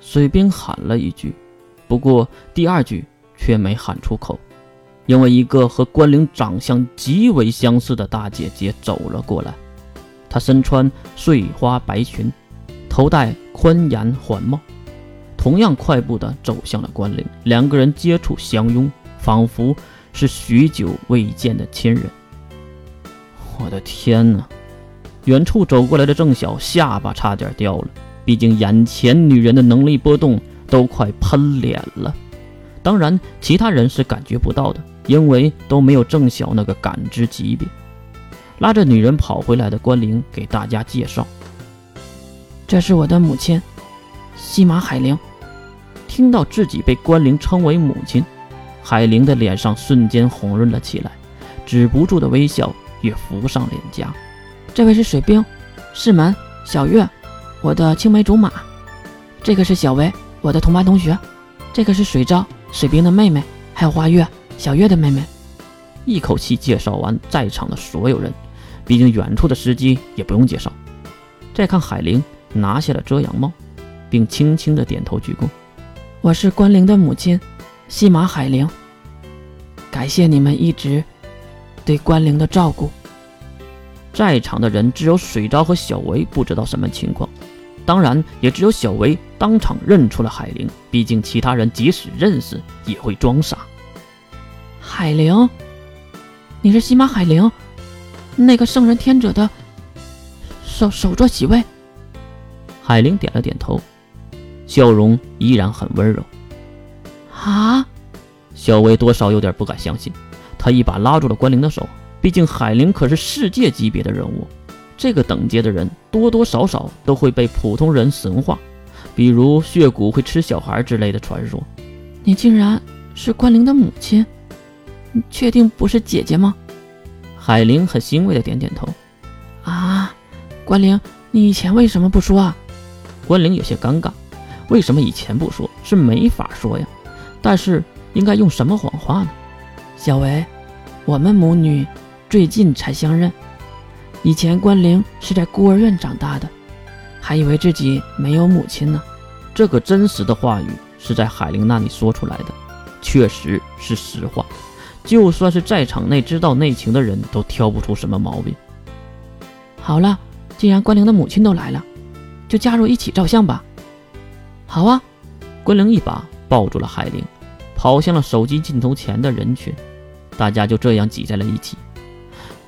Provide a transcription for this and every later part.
水兵喊了一句，不过第二句却没喊出口，因为一个和关灵长相极为相似的大姐姐走了过来。她身穿碎花白裙，头戴宽檐环帽，同样快步地走向了关灵。两个人接触相拥，仿佛是许久未见的亲人。我的天哪！远处走过来的郑晓下巴差点掉了。毕竟眼前女人的能力波动都快喷脸了，当然其他人是感觉不到的，因为都没有郑晓那个感知级别。拉着女人跑回来的关灵给大家介绍：“这是我的母亲，西马海灵。”听到自己被关灵称为母亲，海灵的脸上瞬间红润了起来，止不住的微笑也浮上脸颊。这位是水兵，世门小月。我的青梅竹马，这个是小薇，我的同班同学，这个是水昭，水兵的妹妹，还有花月，小月的妹妹。一口气介绍完在场的所有人，毕竟远处的司机也不用介绍。再看海玲拿下了遮阳帽，并轻轻的点头鞠躬：“我是关灵的母亲，西马海玲。感谢你们一直对关灵的照顾。”在场的人只有水昭和小维不知道什么情况。当然，也只有小维当场认出了海灵。毕竟其他人即使认识，也会装傻。海灵，你是西马海灵，那个圣人天者的首首座席位？海灵点了点头，笑容依然很温柔。啊！小维多少有点不敢相信，他一把拉住了关灵的手。毕竟海灵可是世界级别的人物。这个等阶的人多多少少都会被普通人神化，比如血骨会吃小孩之类的传说。你竟然是关灵的母亲？你确定不是姐姐吗？海灵很欣慰的点点头。啊，关灵，你以前为什么不说啊？关灵有些尴尬，为什么以前不说？是没法说呀。但是应该用什么谎话呢？小维，我们母女最近才相认。以前关灵是在孤儿院长大的，还以为自己没有母亲呢。这个真实的话语是在海灵那里说出来的，确实是实话。就算是在场内知道内情的人都挑不出什么毛病。好了，既然关灵的母亲都来了，就加入一起照相吧。好啊！关灵一把抱住了海灵，跑向了手机镜头前的人群，大家就这样挤在了一起。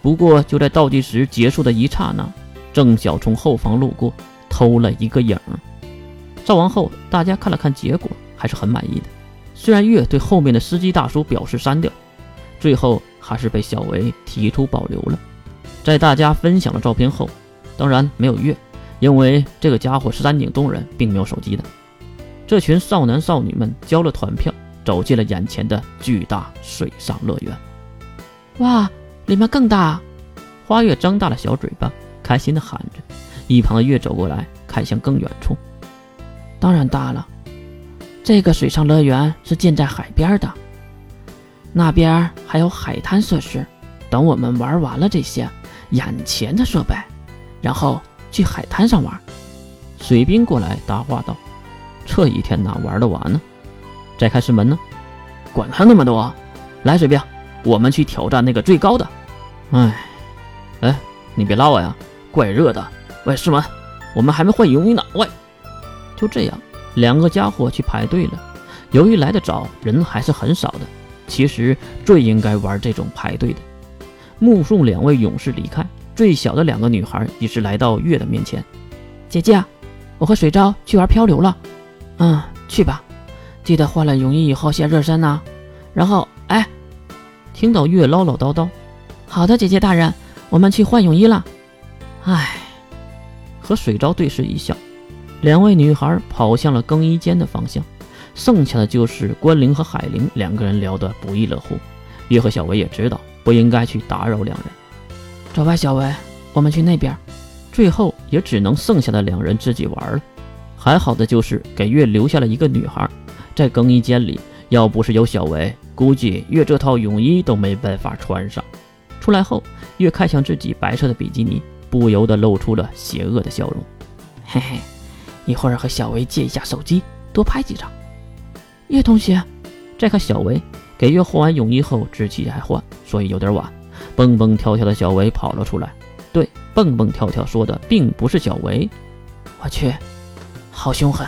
不过，就在倒计时结束的一刹那，郑晓从后方路过，偷了一个影。照完后，大家看了看结果，还是很满意的。虽然月对后面的司机大叔表示删掉，最后还是被小维提出保留了。在大家分享了照片后，当然没有月，因为这个家伙是山顶洞人，并没有手机的。这群少男少女们交了团票，走进了眼前的巨大水上乐园。哇！里面更大，花月张大了小嘴巴，开心的喊着。一旁的月走过来，看向更远处。当然大了，这个水上乐园是建在海边的，那边还有海滩设施。等我们玩完了这些眼前的设备，然后去海滩上玩。水兵过来搭话道：“这一天哪玩得完呢？再开石门呢？管他那么多，来水兵。”我们去挑战那个最高的，哎，哎，你别拉我呀，怪热的。喂，师门，我们还没换泳衣呢。喂，就这样，两个家伙去排队了。由于来得早，人还是很少的。其实最应该玩这种排队的。目送两位勇士离开，最小的两个女孩也是来到月的面前。姐姐，我和水昭去玩漂流了。嗯，去吧，记得换了泳衣以后先热身呐。然后，哎。听到月唠唠叨叨，好的，姐姐大人，我们去换泳衣了。唉，和水昭对视一笑，两位女孩跑向了更衣间的方向，剩下的就是关灵和海灵两个人聊得不亦乐乎。月和小维也知道不应该去打扰两人，走吧，小维，我们去那边。最后也只能剩下的两人自己玩了。还好的就是给月留下了一个女孩，在更衣间里，要不是有小维。估计月这套泳衣都没办法穿上。出来后，月看向自己白色的比基尼，不由得露出了邪恶的笑容。嘿嘿，一会儿和小维借一下手机，多拍几张。叶同学，再看小维给月换完泳衣后知其还换，所以有点晚。蹦蹦跳跳的小维跑了出来。对，蹦蹦跳跳说的并不是小维。我去，好凶狠。